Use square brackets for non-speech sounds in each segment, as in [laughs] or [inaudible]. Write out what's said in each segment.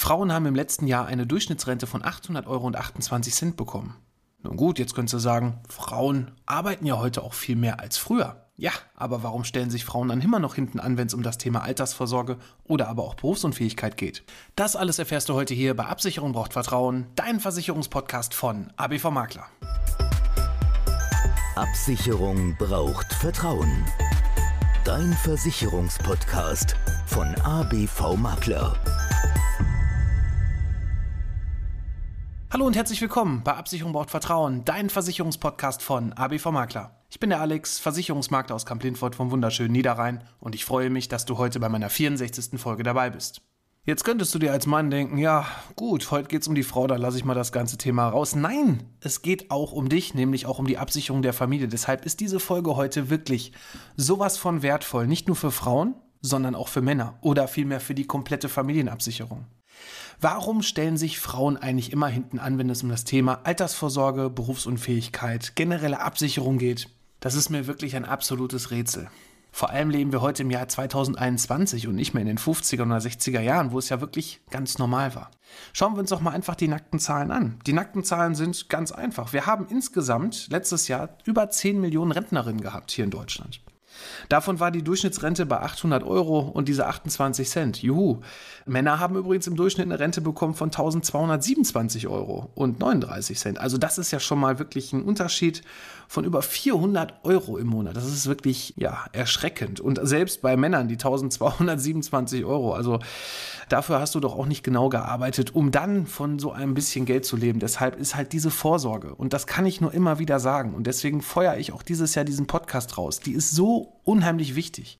Frauen haben im letzten Jahr eine Durchschnittsrente von 800 Euro und 28 Cent bekommen. Nun gut, jetzt könntest du sagen, Frauen arbeiten ja heute auch viel mehr als früher. Ja, aber warum stellen sich Frauen dann immer noch hinten an, wenn es um das Thema Altersvorsorge oder aber auch Berufsunfähigkeit geht? Das alles erfährst du heute hier bei Absicherung braucht Vertrauen, dein Versicherungspodcast von ABV Makler. Absicherung braucht Vertrauen. Dein Versicherungspodcast von ABV Makler. Hallo und herzlich willkommen bei Absicherung braucht Vertrauen, dein Versicherungspodcast von ABV Makler. Ich bin der Alex, Versicherungsmakler aus Kamp-Lindfort vom wunderschönen Niederrhein und ich freue mich, dass du heute bei meiner 64. Folge dabei bist. Jetzt könntest du dir als Mann denken, ja, gut, heute geht es um die Frau, dann lasse ich mal das ganze Thema raus. Nein, es geht auch um dich, nämlich auch um die Absicherung der Familie. Deshalb ist diese Folge heute wirklich sowas von wertvoll, nicht nur für Frauen, sondern auch für Männer oder vielmehr für die komplette Familienabsicherung. Warum stellen sich Frauen eigentlich immer hinten an, wenn es um das Thema Altersvorsorge, Berufsunfähigkeit, generelle Absicherung geht? Das ist mir wirklich ein absolutes Rätsel. Vor allem leben wir heute im Jahr 2021 und nicht mehr in den 50er oder 60er Jahren, wo es ja wirklich ganz normal war. Schauen wir uns doch mal einfach die nackten Zahlen an. Die nackten Zahlen sind ganz einfach. Wir haben insgesamt letztes Jahr über 10 Millionen Rentnerinnen gehabt hier in Deutschland. Davon war die Durchschnittsrente bei 800 Euro und diese 28 Cent. Juhu. Männer haben übrigens im Durchschnitt eine Rente bekommen von 1227 Euro und 39 Cent. Also das ist ja schon mal wirklich ein Unterschied von über 400 Euro im Monat. Das ist wirklich, ja, erschreckend. Und selbst bei Männern die 1227 Euro. Also dafür hast du doch auch nicht genau gearbeitet, um dann von so ein bisschen Geld zu leben. Deshalb ist halt diese Vorsorge. Und das kann ich nur immer wieder sagen. Und deswegen feuere ich auch dieses Jahr diesen Podcast raus. Die ist so unheimlich wichtig.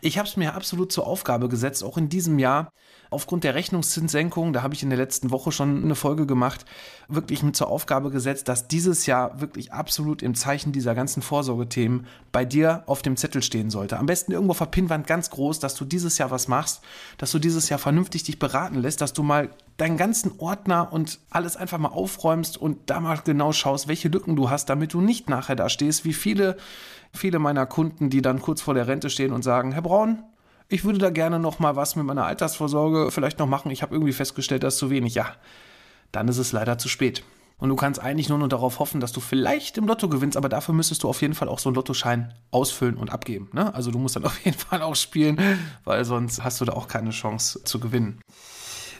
Ich habe es mir absolut zur Aufgabe gesetzt, auch in diesem Jahr, aufgrund der Rechnungszinssenkung, da habe ich in der letzten Woche schon eine Folge gemacht, wirklich mit zur Aufgabe gesetzt, dass dieses Jahr wirklich absolut im Zeichen dieser ganzen Vorsorgethemen bei dir auf dem Zettel stehen sollte. Am besten irgendwo auf der Pinnwand ganz groß, dass du dieses Jahr was machst, dass du dieses Jahr vernünftig dich beraten lässt, dass du mal deinen ganzen Ordner und alles einfach mal aufräumst und da mal genau schaust, welche Lücken du hast, damit du nicht nachher da stehst, wie viele, viele meiner Kunden, die dann kurz vor der Rente stehen und sagen, Herr Braun, ich würde da gerne noch mal was mit meiner Altersvorsorge vielleicht noch machen. Ich habe irgendwie festgestellt, das ist zu wenig. Ja, dann ist es leider zu spät. Und du kannst eigentlich nur noch darauf hoffen, dass du vielleicht im Lotto gewinnst, aber dafür müsstest du auf jeden Fall auch so einen Lottoschein ausfüllen und abgeben. Ne? Also du musst dann [laughs] auf jeden Fall auch spielen, weil sonst hast du da auch keine Chance zu gewinnen.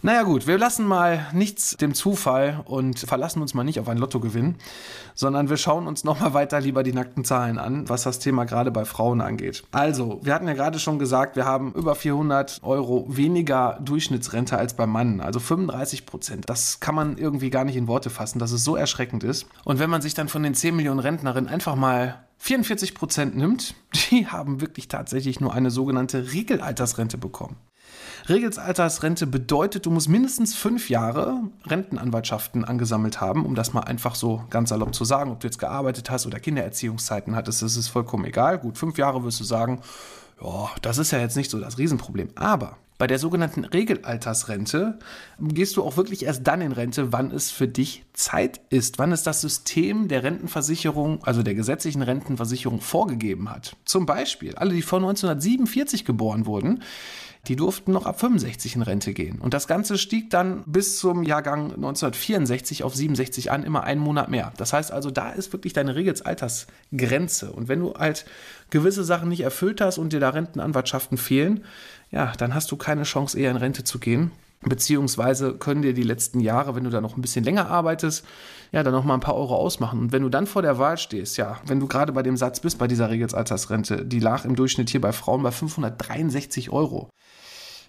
Naja gut, wir lassen mal nichts dem Zufall und verlassen uns mal nicht auf ein Lottogewinn, sondern wir schauen uns nochmal weiter lieber die nackten Zahlen an, was das Thema gerade bei Frauen angeht. Also, wir hatten ja gerade schon gesagt, wir haben über 400 Euro weniger Durchschnittsrente als beim Mann, also 35 Prozent. Das kann man irgendwie gar nicht in Worte fassen, dass es so erschreckend ist. Und wenn man sich dann von den 10 Millionen Rentnerinnen einfach mal 44 Prozent nimmt, [laughs] die haben wirklich tatsächlich nur eine sogenannte Regelaltersrente bekommen. Regelsaltersrente bedeutet, du musst mindestens fünf Jahre Rentenanwaltschaften angesammelt haben, um das mal einfach so ganz salopp zu sagen. Ob du jetzt gearbeitet hast oder Kindererziehungszeiten hattest, das ist vollkommen egal. Gut, fünf Jahre wirst du sagen, ja, das ist ja jetzt nicht so das Riesenproblem. Aber bei der sogenannten Regelaltersrente gehst du auch wirklich erst dann in Rente, wann es für dich Zeit ist, wann es das System der Rentenversicherung, also der gesetzlichen Rentenversicherung vorgegeben hat. Zum Beispiel alle, die vor 1947 geboren wurden, die durften noch ab 65 in Rente gehen. Und das Ganze stieg dann bis zum Jahrgang 1964 auf 67 an, immer einen Monat mehr. Das heißt also, da ist wirklich deine Regelsaltersgrenze. Und wenn du halt gewisse Sachen nicht erfüllt hast und dir da Rentenanwartschaften fehlen, ja, dann hast du keine Chance, eher in Rente zu gehen. Beziehungsweise können dir die letzten Jahre, wenn du da noch ein bisschen länger arbeitest, ja, dann noch mal ein paar Euro ausmachen. Und wenn du dann vor der Wahl stehst, ja, wenn du gerade bei dem Satz bist, bei dieser Regelsaltersrente, die lag im Durchschnitt hier bei Frauen bei 563 Euro.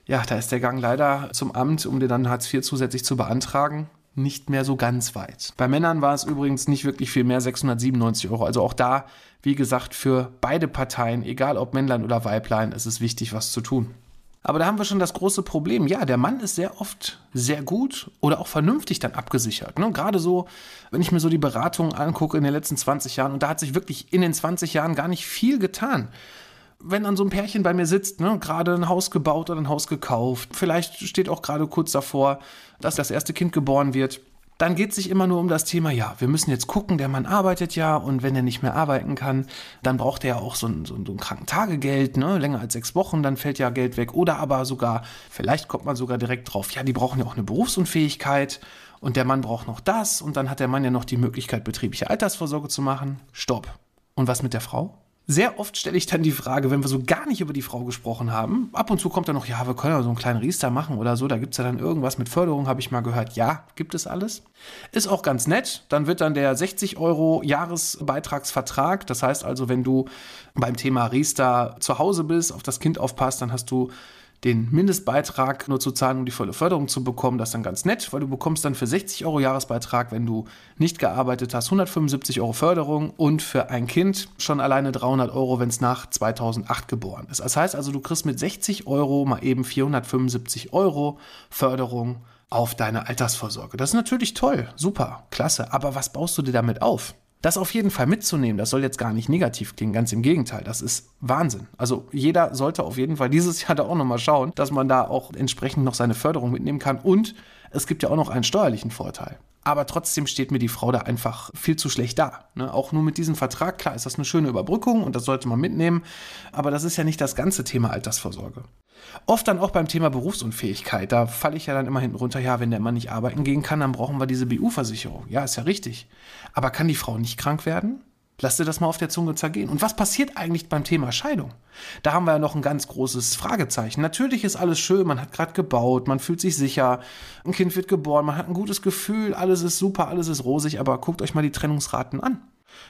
ja, da ist der Gang leider zum Amt, um dir dann Hartz IV zusätzlich zu beantragen, nicht mehr so ganz weit. Bei Männern war es übrigens nicht wirklich viel mehr, 697 Euro. Also auch da, wie gesagt, für beide Parteien, egal ob Männlein oder Weiblein, ist es wichtig, was zu tun. Aber da haben wir schon das große Problem. Ja, der Mann ist sehr oft sehr gut oder auch vernünftig dann abgesichert. Ne? Gerade so, wenn ich mir so die Beratungen angucke in den letzten 20 Jahren, und da hat sich wirklich in den 20 Jahren gar nicht viel getan. Wenn dann so ein Pärchen bei mir sitzt, ne, gerade ein Haus gebaut oder ein Haus gekauft, vielleicht steht auch gerade kurz davor, dass das erste Kind geboren wird, dann geht es sich immer nur um das Thema, ja, wir müssen jetzt gucken, der Mann arbeitet ja und wenn er nicht mehr arbeiten kann, dann braucht er ja auch so ein, so ein, so ein Krankentagegeld, ne, länger als sechs Wochen, dann fällt ja Geld weg. Oder aber sogar, vielleicht kommt man sogar direkt drauf, ja, die brauchen ja auch eine Berufsunfähigkeit und der Mann braucht noch das und dann hat der Mann ja noch die Möglichkeit, betriebliche Altersvorsorge zu machen. Stopp. Und was mit der Frau? Sehr oft stelle ich dann die Frage, wenn wir so gar nicht über die Frau gesprochen haben, ab und zu kommt dann noch, ja, wir können ja so einen kleinen Riester machen oder so, da gibt es ja dann irgendwas mit Förderung, habe ich mal gehört. Ja, gibt es alles. Ist auch ganz nett. Dann wird dann der 60 Euro Jahresbeitragsvertrag, das heißt also, wenn du beim Thema Riester zu Hause bist, auf das Kind aufpasst, dann hast du den Mindestbeitrag nur zu zahlen, um die volle Förderung zu bekommen. Das ist dann ganz nett, weil du bekommst dann für 60 Euro Jahresbeitrag, wenn du nicht gearbeitet hast, 175 Euro Förderung und für ein Kind schon alleine 300 Euro, wenn es nach 2008 geboren ist. Das heißt also, du kriegst mit 60 Euro mal eben 475 Euro Förderung auf deine Altersvorsorge. Das ist natürlich toll, super, klasse. Aber was baust du dir damit auf? Das auf jeden Fall mitzunehmen, das soll jetzt gar nicht negativ klingen, ganz im Gegenteil, das ist Wahnsinn. Also jeder sollte auf jeden Fall dieses Jahr [laughs] da auch nochmal schauen, dass man da auch entsprechend noch seine Förderung mitnehmen kann und es gibt ja auch noch einen steuerlichen Vorteil. Aber trotzdem steht mir die Frau da einfach viel zu schlecht da. Ne? Auch nur mit diesem Vertrag, klar, ist das eine schöne Überbrückung und das sollte man mitnehmen. Aber das ist ja nicht das ganze Thema Altersvorsorge. Oft dann auch beim Thema Berufsunfähigkeit. Da falle ich ja dann immer hinten runter, ja, wenn der Mann nicht arbeiten gehen kann, dann brauchen wir diese BU-Versicherung. Ja, ist ja richtig. Aber kann die Frau nicht krank werden? Lass dir das mal auf der Zunge zergehen. Und was passiert eigentlich beim Thema Scheidung? Da haben wir ja noch ein ganz großes Fragezeichen. Natürlich ist alles schön, man hat gerade gebaut, man fühlt sich sicher, ein Kind wird geboren, man hat ein gutes Gefühl, alles ist super, alles ist rosig, aber guckt euch mal die Trennungsraten an.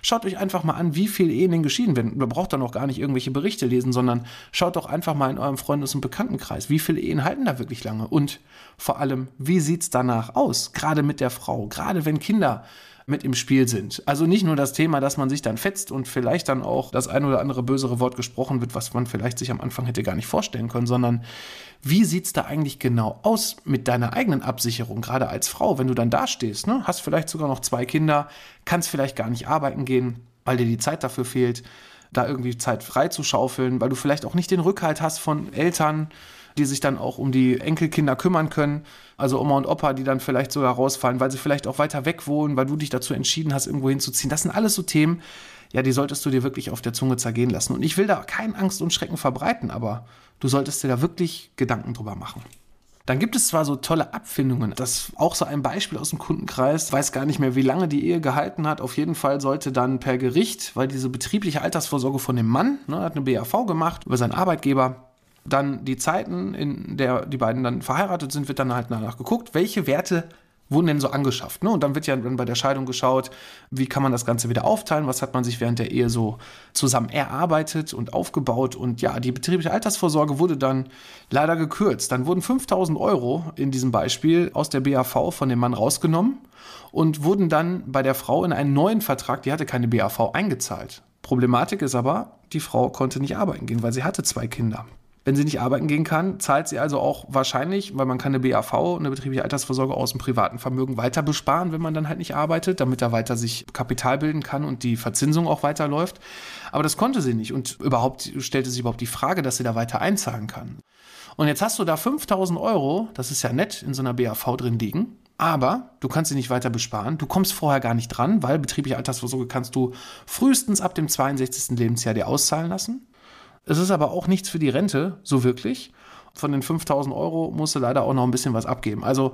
Schaut euch einfach mal an, wie viele Ehen geschieden werden. Ihr braucht da noch gar nicht irgendwelche Berichte lesen, sondern schaut doch einfach mal in eurem Freundes- und Bekanntenkreis, wie viele Ehen halten da wirklich lange und vor allem, wie sieht es danach aus, gerade mit der Frau, gerade wenn Kinder mit im Spiel sind. Also nicht nur das Thema, dass man sich dann fetzt und vielleicht dann auch das ein oder andere bösere Wort gesprochen wird, was man vielleicht sich am Anfang hätte gar nicht vorstellen können, sondern wie sieht es da eigentlich genau aus mit deiner eigenen Absicherung, gerade als Frau, wenn du dann dastehst, ne? hast vielleicht sogar noch zwei Kinder, kannst vielleicht gar nicht arbeiten gehen, weil dir die Zeit dafür fehlt, da irgendwie Zeit frei zu schaufeln, weil du vielleicht auch nicht den Rückhalt hast von Eltern, die sich dann auch um die Enkelkinder kümmern können. Also Oma und Opa, die dann vielleicht sogar rausfallen, weil sie vielleicht auch weiter weg wohnen, weil du dich dazu entschieden hast, irgendwo hinzuziehen. Das sind alles so Themen, ja, die solltest du dir wirklich auf der Zunge zergehen lassen. Und ich will da keine Angst und Schrecken verbreiten, aber du solltest dir da wirklich Gedanken drüber machen. Dann gibt es zwar so tolle Abfindungen, das ist auch so ein Beispiel aus dem Kundenkreis, weiß gar nicht mehr, wie lange die Ehe gehalten hat. Auf jeden Fall sollte dann per Gericht, weil diese betriebliche Altersvorsorge von dem Mann, ne, hat eine BAV gemacht über seinen Arbeitgeber, dann die Zeiten, in der die beiden dann verheiratet sind, wird dann halt danach geguckt, welche Werte wurden denn so angeschafft. Ne? Und dann wird ja dann bei der Scheidung geschaut, wie kann man das Ganze wieder aufteilen, was hat man sich während der Ehe so zusammen erarbeitet und aufgebaut. Und ja, die betriebliche Altersvorsorge wurde dann leider gekürzt. Dann wurden 5000 Euro in diesem Beispiel aus der BAV von dem Mann rausgenommen und wurden dann bei der Frau in einen neuen Vertrag, die hatte keine BAV, eingezahlt. Problematik ist aber, die Frau konnte nicht arbeiten gehen, weil sie hatte zwei Kinder. Wenn sie nicht arbeiten gehen kann, zahlt sie also auch wahrscheinlich, weil man kann eine BAV, eine betriebliche Altersvorsorge aus dem privaten Vermögen weiter besparen, wenn man dann halt nicht arbeitet, damit er weiter sich Kapital bilden kann und die Verzinsung auch weiterläuft. Aber das konnte sie nicht und überhaupt stellte sich überhaupt die Frage, dass sie da weiter einzahlen kann. Und jetzt hast du da 5000 Euro, das ist ja nett, in so einer BAV drin liegen. Aber du kannst sie nicht weiter besparen. Du kommst vorher gar nicht dran, weil betriebliche Altersvorsorge kannst du frühestens ab dem 62. Lebensjahr dir auszahlen lassen. Es ist aber auch nichts für die Rente, so wirklich. Von den 5000 Euro musst du leider auch noch ein bisschen was abgeben. Also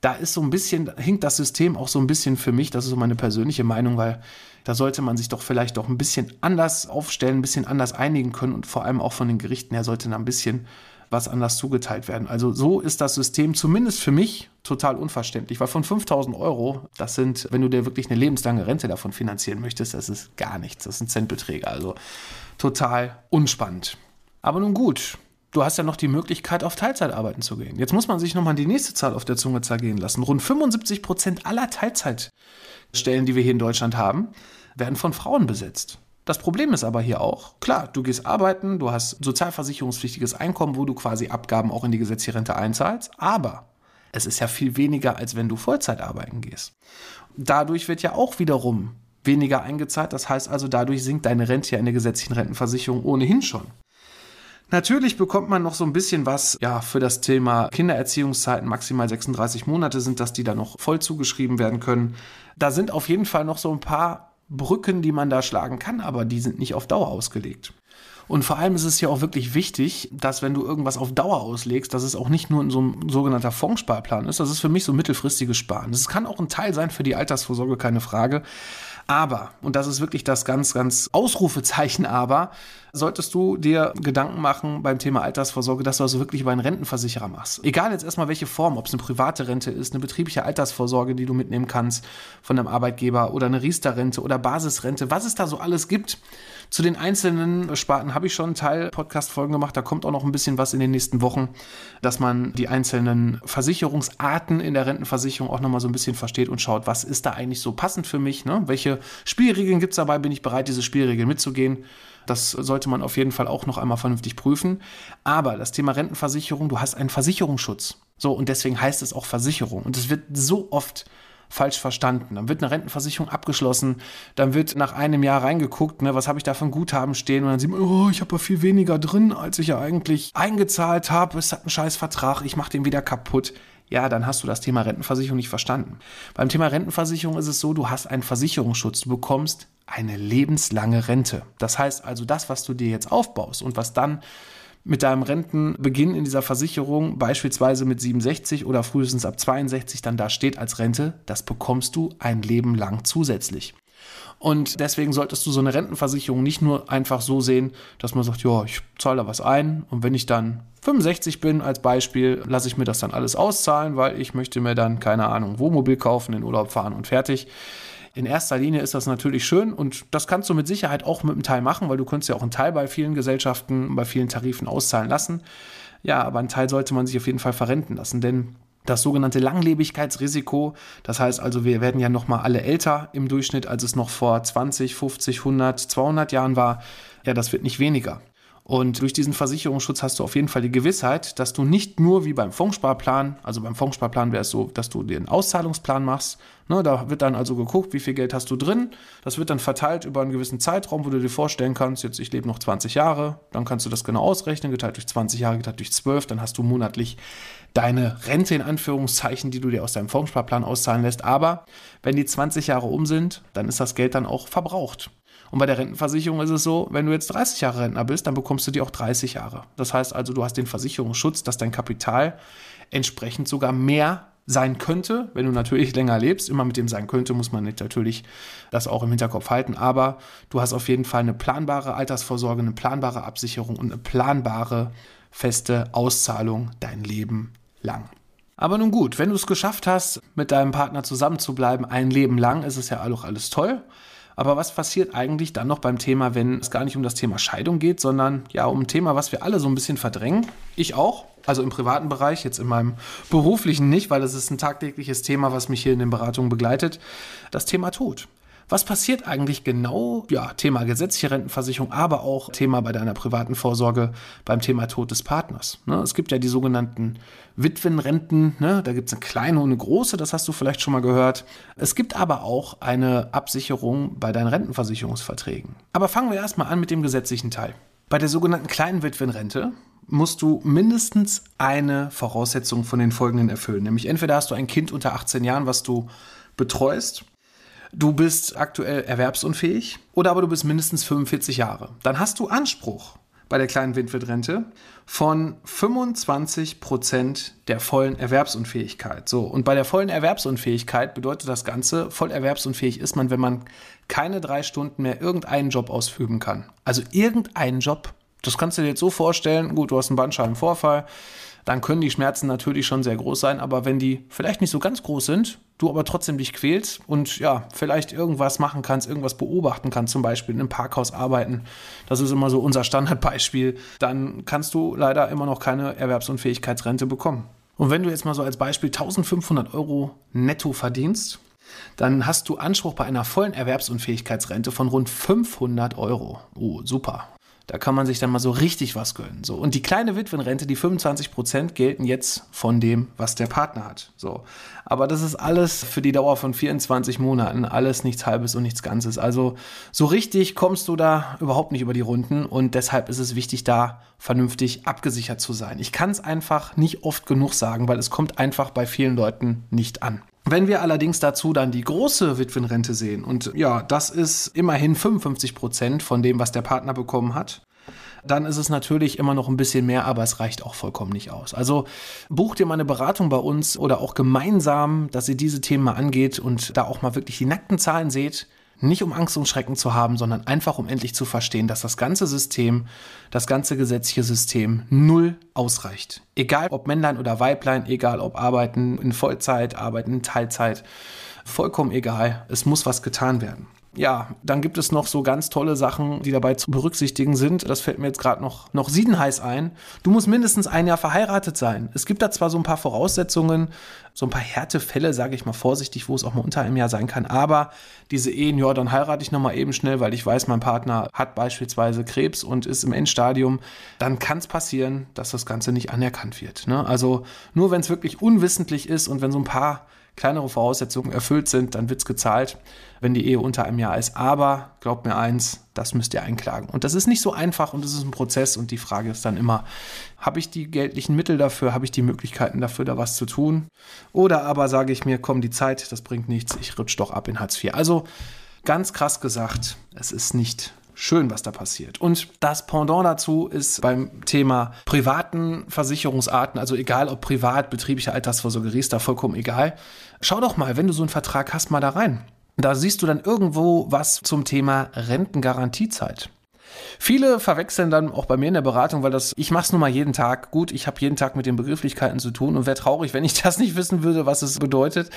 da ist so ein bisschen, hinkt das System auch so ein bisschen für mich, das ist so meine persönliche Meinung, weil da sollte man sich doch vielleicht doch ein bisschen anders aufstellen, ein bisschen anders einigen können und vor allem auch von den Gerichten her sollte da ein bisschen was anders zugeteilt werden. Also so ist das System zumindest für mich total unverständlich, weil von 5000 Euro, das sind, wenn du dir wirklich eine lebenslange Rente davon finanzieren möchtest, das ist gar nichts, das sind Centbeträge, also total unspannend. Aber nun gut, du hast ja noch die Möglichkeit, auf Teilzeit arbeiten zu gehen. Jetzt muss man sich nochmal die nächste Zahl auf der Zunge zergehen lassen. Rund 75 Prozent aller Teilzeitstellen, die wir hier in Deutschland haben, werden von Frauen besetzt. Das Problem ist aber hier auch, klar, du gehst arbeiten, du hast sozialversicherungspflichtiges Einkommen, wo du quasi Abgaben auch in die gesetzliche Rente einzahlst, aber es ist ja viel weniger, als wenn du Vollzeit arbeiten gehst. Dadurch wird ja auch wiederum weniger eingezahlt, das heißt also, dadurch sinkt deine Rente ja in der gesetzlichen Rentenversicherung ohnehin schon. Natürlich bekommt man noch so ein bisschen was, ja, für das Thema Kindererziehungszeiten, maximal 36 Monate sind das, die da noch voll zugeschrieben werden können. Da sind auf jeden Fall noch so ein paar Brücken, die man da schlagen kann, aber die sind nicht auf Dauer ausgelegt. Und vor allem ist es ja auch wirklich wichtig, dass wenn du irgendwas auf Dauer auslegst, dass es auch nicht nur in so ein sogenannter Fondssparplan ist. Das ist für mich so mittelfristiges Sparen. Das kann auch ein Teil sein für die Altersvorsorge, keine Frage. Aber, und das ist wirklich das ganz, ganz Ausrufezeichen aber, solltest du dir Gedanken machen beim Thema Altersvorsorge, dass du also wirklich über einen Rentenversicherer machst. Egal jetzt erstmal welche Form, ob es eine private Rente ist, eine betriebliche Altersvorsorge, die du mitnehmen kannst von deinem Arbeitgeber oder eine Riester-Rente oder Basisrente, was es da so alles gibt. Zu den einzelnen Sparten habe ich schon einen Teil Podcast-Folgen gemacht. Da kommt auch noch ein bisschen was in den nächsten Wochen, dass man die einzelnen Versicherungsarten in der Rentenversicherung auch nochmal so ein bisschen versteht und schaut, was ist da eigentlich so passend für mich? Ne? Welche Spielregeln gibt es dabei? Bin ich bereit, diese Spielregeln mitzugehen? Das sollte man auf jeden Fall auch noch einmal vernünftig prüfen. Aber das Thema Rentenversicherung, du hast einen Versicherungsschutz. So, und deswegen heißt es auch Versicherung. Und es wird so oft falsch verstanden. Dann wird eine Rentenversicherung abgeschlossen, dann wird nach einem Jahr reingeguckt, ne, was habe ich da für ein Guthaben stehen und dann sieht man, oh, ich habe ja viel weniger drin, als ich ja eigentlich eingezahlt habe. Es hat einen scheiß Vertrag, ich mache den wieder kaputt. Ja, dann hast du das Thema Rentenversicherung nicht verstanden. Beim Thema Rentenversicherung ist es so, du hast einen Versicherungsschutz, du bekommst eine lebenslange Rente. Das heißt also, das, was du dir jetzt aufbaust und was dann mit deinem Rentenbeginn in dieser Versicherung, beispielsweise mit 67 oder frühestens ab 62, dann da steht als Rente, das bekommst du ein Leben lang zusätzlich. Und deswegen solltest du so eine Rentenversicherung nicht nur einfach so sehen, dass man sagt, ja, ich zahle da was ein und wenn ich dann 65 bin als Beispiel, lasse ich mir das dann alles auszahlen, weil ich möchte mir dann, keine Ahnung, Wohnmobil kaufen, in Urlaub fahren und fertig in erster Linie ist das natürlich schön und das kannst du mit Sicherheit auch mit einem Teil machen, weil du könntest ja auch einen Teil bei vielen Gesellschaften, bei vielen Tarifen auszahlen lassen. Ja, aber einen Teil sollte man sich auf jeden Fall verrenten lassen, denn das sogenannte Langlebigkeitsrisiko, das heißt also, wir werden ja noch mal alle älter im Durchschnitt, als es noch vor 20, 50, 100, 200 Jahren war. Ja, das wird nicht weniger. Und durch diesen Versicherungsschutz hast du auf jeden Fall die Gewissheit, dass du nicht nur wie beim Fondssparplan, also beim Fondssparplan wäre es so, dass du den Auszahlungsplan machst. Ne, da wird dann also geguckt, wie viel Geld hast du drin. Das wird dann verteilt über einen gewissen Zeitraum, wo du dir vorstellen kannst, jetzt ich lebe noch 20 Jahre, dann kannst du das genau ausrechnen, geteilt durch 20 Jahre, geteilt durch 12, dann hast du monatlich deine Rente in Anführungszeichen, die du dir aus deinem Fondssparplan auszahlen lässt. Aber wenn die 20 Jahre um sind, dann ist das Geld dann auch verbraucht. Und bei der Rentenversicherung ist es so, wenn du jetzt 30 Jahre Rentner bist, dann bekommst du die auch 30 Jahre. Das heißt also, du hast den Versicherungsschutz, dass dein Kapital entsprechend sogar mehr sein könnte, wenn du natürlich [laughs] länger lebst. Immer mit dem sein könnte, muss man natürlich das auch im Hinterkopf halten. Aber du hast auf jeden Fall eine planbare Altersvorsorge, eine planbare Absicherung und eine planbare feste Auszahlung dein Leben lang. Aber nun gut, wenn du es geschafft hast, mit deinem Partner zusammenzubleiben, ein Leben lang, ist es ja auch alles toll. Aber was passiert eigentlich dann noch beim Thema, wenn es gar nicht um das Thema Scheidung geht, sondern ja um ein Thema, was wir alle so ein bisschen verdrängen? Ich auch. Also im privaten Bereich, jetzt in meinem beruflichen nicht, weil das ist ein tagtägliches Thema, was mich hier in den Beratungen begleitet. Das Thema Tod. Was passiert eigentlich genau? Ja, Thema gesetzliche Rentenversicherung, aber auch Thema bei deiner privaten Vorsorge beim Thema Tod des Partners. Ne? Es gibt ja die sogenannten Witwenrenten, ne? da gibt es eine kleine und eine große, das hast du vielleicht schon mal gehört. Es gibt aber auch eine Absicherung bei deinen Rentenversicherungsverträgen. Aber fangen wir erstmal an mit dem gesetzlichen Teil. Bei der sogenannten kleinen Witwenrente musst du mindestens eine Voraussetzung von den folgenden erfüllen. Nämlich entweder hast du ein Kind unter 18 Jahren, was du betreust du bist aktuell erwerbsunfähig oder aber du bist mindestens 45 Jahre. Dann hast du Anspruch bei der kleinen Windwirtrente von 25 Prozent der vollen Erwerbsunfähigkeit. So, und bei der vollen Erwerbsunfähigkeit bedeutet das Ganze, voll erwerbsunfähig ist man, wenn man keine drei Stunden mehr irgendeinen Job ausführen kann. Also irgendeinen Job Das kannst du dir jetzt so vorstellen, gut, du hast einen Bandscheibenvorfall, dann können die Schmerzen natürlich schon sehr groß sein, aber wenn die vielleicht nicht so ganz groß sind, du aber trotzdem dich quälst und ja, vielleicht irgendwas machen kannst, irgendwas beobachten kannst, zum Beispiel in einem Parkhaus arbeiten, das ist immer so unser Standardbeispiel, dann kannst du leider immer noch keine Erwerbsunfähigkeitsrente bekommen. Und wenn du jetzt mal so als Beispiel 1500 Euro netto verdienst, dann hast du Anspruch bei einer vollen Erwerbsunfähigkeitsrente von rund 500 Euro. Oh, super. Da kann man sich dann mal so richtig was gönnen. So. Und die kleine Witwenrente, die 25 Prozent, gelten jetzt von dem, was der Partner hat. So. Aber das ist alles für die Dauer von 24 Monaten, alles nichts Halbes und nichts Ganzes. Also so richtig kommst du da überhaupt nicht über die Runden und deshalb ist es wichtig, da vernünftig abgesichert zu sein. Ich kann es einfach nicht oft genug sagen, weil es kommt einfach bei vielen Leuten nicht an. Wenn wir allerdings dazu dann die große Witwenrente sehen, und ja, das ist immerhin 55 Prozent von dem, was der Partner bekommen hat, dann ist es natürlich immer noch ein bisschen mehr, aber es reicht auch vollkommen nicht aus. Also bucht ihr mal eine Beratung bei uns oder auch gemeinsam, dass ihr diese Themen mal angeht und da auch mal wirklich die nackten Zahlen seht, nicht um Angst und Schrecken zu haben, sondern einfach um endlich zu verstehen, dass das ganze System, das ganze gesetzliche System null ausreicht. Egal ob Männlein oder Weiblein, egal ob arbeiten in Vollzeit, arbeiten in Teilzeit, vollkommen egal. Es muss was getan werden ja, dann gibt es noch so ganz tolle Sachen, die dabei zu berücksichtigen sind. Das fällt mir jetzt gerade noch, noch siedenheiß ein. Du musst mindestens ein Jahr verheiratet sein. Es gibt da zwar so ein paar Voraussetzungen, so ein paar Härtefälle, sage ich mal vorsichtig, wo es auch mal unter einem Jahr sein kann. Aber diese Ehen, ja, dann heirate ich nochmal eben schnell, weil ich weiß, mein Partner hat beispielsweise Krebs und ist im Endstadium. Dann kann es passieren, dass das Ganze nicht anerkannt wird. Ne? Also nur wenn es wirklich unwissentlich ist und wenn so ein paar kleinere Voraussetzungen erfüllt sind, dann wird es gezahlt, wenn die Ehe unter einem Jahr ist. Aber glaubt mir eins, das müsst ihr einklagen. Und das ist nicht so einfach und es ist ein Prozess und die Frage ist dann immer, habe ich die geldlichen Mittel dafür, habe ich die Möglichkeiten dafür, da was zu tun? Oder aber sage ich mir, komm, die Zeit, das bringt nichts, ich rutsch doch ab in Hartz IV. Also ganz krass gesagt, es ist nicht schön, was da passiert. Und das Pendant dazu ist beim Thema privaten Versicherungsarten, also egal ob privat, betriebliche Altersvorsorge, ist da vollkommen egal. Schau doch mal, wenn du so einen Vertrag hast, mal da rein. Da siehst du dann irgendwo was zum Thema Rentengarantiezeit. Viele verwechseln dann auch bei mir in der Beratung, weil das, ich mache es nun mal jeden Tag. Gut, ich habe jeden Tag mit den Begrifflichkeiten zu tun und wäre traurig, wenn ich [laughs] das nicht wissen würde, was es bedeutet.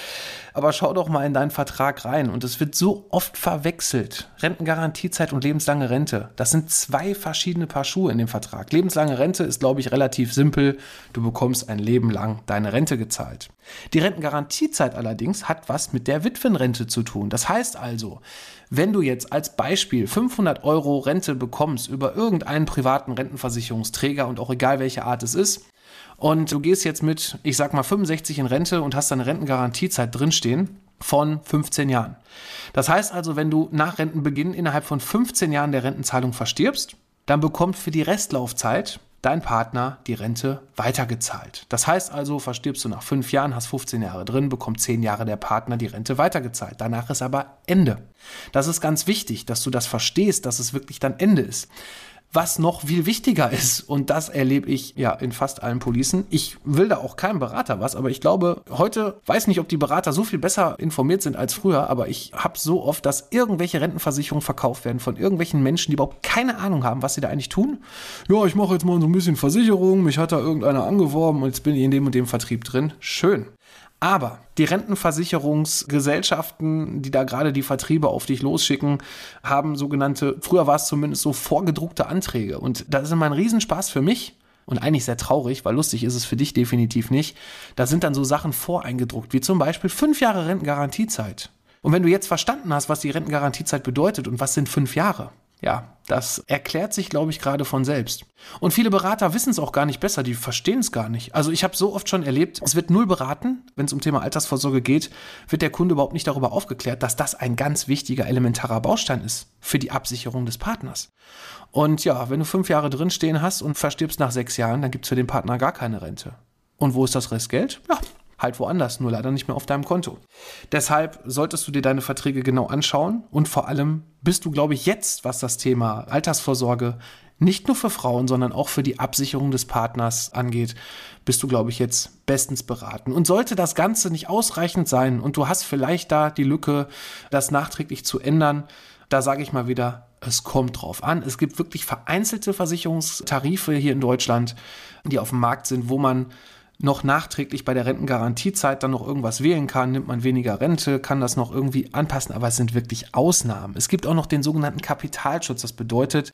Aber schau doch mal in deinen Vertrag rein und es wird so oft verwechselt. Rentengarantiezeit und lebenslange Rente. Das sind zwei verschiedene Paar Schuhe in dem Vertrag. Lebenslange Rente ist, glaube ich, relativ simpel. Du bekommst ein Leben lang deine Rente gezahlt. Die Rentengarantiezeit allerdings hat was mit der Witwenrente zu tun. Das heißt also, wenn du jetzt als Beispiel 500 Euro Rente bekommst über irgendeinen privaten Rentenversicherungsträger und auch egal welche Art es ist, und du gehst jetzt mit, ich sag mal, 65 in Rente und hast deine Rentengarantiezeit drinstehen von 15 Jahren. Das heißt also, wenn du nach Rentenbeginn innerhalb von 15 Jahren der Rentenzahlung verstirbst, dann bekommt für die Restlaufzeit dein Partner die Rente weitergezahlt. Das heißt also, verstirbst du nach fünf Jahren, hast 15 Jahre drin, bekommt zehn Jahre der Partner die Rente weitergezahlt. Danach ist aber Ende. Das ist ganz wichtig, dass du das verstehst, dass es wirklich dann Ende ist was noch viel wichtiger ist. Und das erlebe ich ja in fast allen Policen. Ich will da auch keinem Berater was, aber ich glaube, heute weiß nicht, ob die Berater so viel besser informiert sind als früher, aber ich habe so oft, dass irgendwelche Rentenversicherungen verkauft werden von irgendwelchen Menschen, die überhaupt keine Ahnung haben, was sie da eigentlich tun. Ja, ich mache jetzt mal so ein bisschen Versicherung, mich hat da irgendeiner angeworben und jetzt bin ich in dem und dem Vertrieb drin. Schön. Aber die Rentenversicherungsgesellschaften, die da gerade die Vertriebe auf dich losschicken, haben sogenannte, früher war es zumindest so vorgedruckte Anträge. Und das ist immer ein Riesenspaß für mich und eigentlich sehr traurig, weil lustig ist es für dich definitiv nicht. Da sind dann so Sachen voreingedruckt, wie zum Beispiel fünf Jahre Rentengarantiezeit. Und wenn du jetzt verstanden hast, was die Rentengarantiezeit bedeutet und was sind fünf Jahre, ja, das erklärt sich, glaube ich, gerade von selbst. Und viele Berater wissen es auch gar nicht besser, die verstehen es gar nicht. Also ich habe so oft schon erlebt, es wird null beraten, wenn es um Thema Altersvorsorge geht, wird der Kunde überhaupt nicht darüber aufgeklärt, dass das ein ganz wichtiger, elementarer Baustein ist für die Absicherung des Partners. Und ja, wenn du fünf Jahre drinstehen hast und verstirbst nach sechs Jahren, dann gibt es für den Partner gar keine Rente. Und wo ist das Restgeld? Ja, halt woanders, nur leider nicht mehr auf deinem Konto. Deshalb solltest du dir deine Verträge genau anschauen und vor allem bist du, glaube ich, jetzt, was das Thema Altersvorsorge nicht nur für Frauen, sondern auch für die Absicherung des Partners angeht, bist du, glaube ich, jetzt bestens beraten. Und sollte das Ganze nicht ausreichend sein und du hast vielleicht da die Lücke, das nachträglich zu ändern, da sage ich mal wieder, Es kommt drauf an. Es gibt wirklich vereinzelte Versicherungstarife hier in Deutschland, die auf dem Markt sind, wo man noch nachträglich bei der Rentengarantiezeit dann noch irgendwas wählen kann, nimmt man weniger Rente, kann das noch irgendwie anpassen, aber es sind wirklich Ausnahmen. Es gibt auch noch den sogenannten Kapitalschutz. Das bedeutet,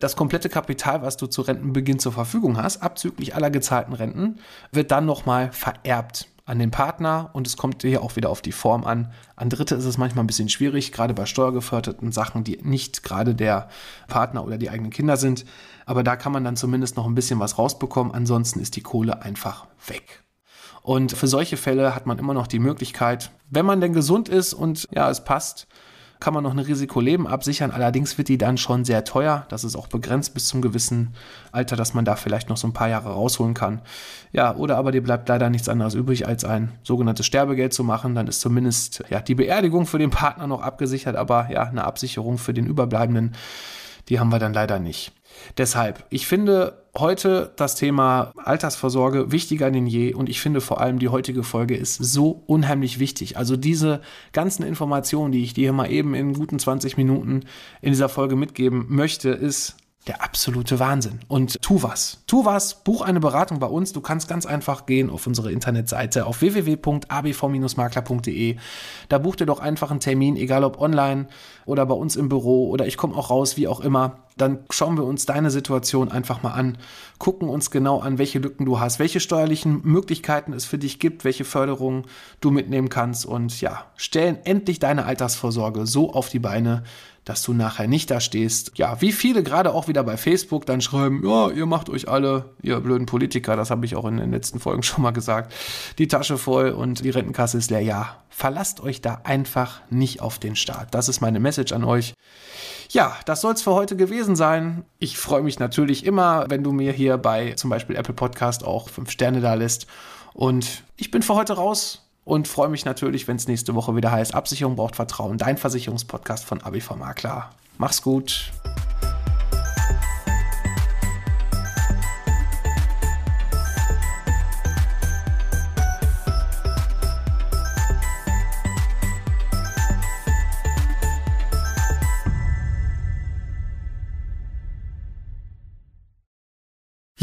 das komplette Kapital, was du zu Rentenbeginn zur Verfügung hast, abzüglich aller gezahlten Renten, wird dann nochmal vererbt an den Partner und es kommt hier auch wieder auf die Form an. An Dritte ist es manchmal ein bisschen schwierig, gerade bei steuergeförderten Sachen, die nicht gerade der Partner oder die eigenen Kinder sind. Aber da kann man dann zumindest noch ein bisschen was rausbekommen. Ansonsten ist die Kohle einfach weg. Und für solche Fälle hat man immer noch die Möglichkeit, wenn man denn gesund ist und ja, es passt, kann man noch eine Risikoleben absichern. Allerdings wird die dann schon sehr teuer. Das ist auch begrenzt bis zum gewissen Alter, dass man da vielleicht noch so ein paar Jahre rausholen kann. Ja, oder aber dir bleibt leider nichts anderes übrig, als ein sogenanntes Sterbegeld zu machen. Dann ist zumindest ja, die Beerdigung für den Partner noch abgesichert, aber ja, eine Absicherung für den Überbleibenden, die haben wir dann leider nicht. Deshalb, ich finde heute das Thema Altersvorsorge wichtiger denn je und ich finde vor allem die heutige Folge ist so unheimlich wichtig. Also diese ganzen Informationen, die ich dir mal eben in guten 20 Minuten in dieser Folge mitgeben möchte, ist der absolute Wahnsinn. Und tu was. Tu was, buch eine Beratung bei uns. Du kannst ganz einfach gehen auf unsere Internetseite auf www.abv-makler.de. Da buch dir doch einfach einen Termin, egal ob online oder bei uns im Büro oder ich komme auch raus, wie auch immer. Dann schauen wir uns deine Situation einfach mal an, gucken uns genau an, welche Lücken du hast, welche steuerlichen Möglichkeiten es für dich gibt, welche Förderungen du mitnehmen kannst und ja, stellen endlich deine Altersvorsorge so auf die Beine, dass du nachher nicht da stehst. Ja, wie viele gerade auch wieder bei Facebook dann schreiben, ja, ihr macht euch alle, ihr blöden Politiker, das habe ich auch in den letzten Folgen [laughs] schon mal gesagt, die Tasche voll und die Rentenkasse ist leer. Ja, verlasst euch da einfach nicht auf den Staat. Das ist meine Message an euch. Ja, das soll es für heute gewesen sein. Ich freue mich natürlich immer, wenn du mir hier bei zum Beispiel Apple Podcast auch fünf Sterne da lässt. Und ich bin für heute raus und freue mich natürlich, wenn es nächste Woche wieder heißt, Absicherung braucht Vertrauen, dein Versicherungspodcast von ABV Makler. Mach's gut.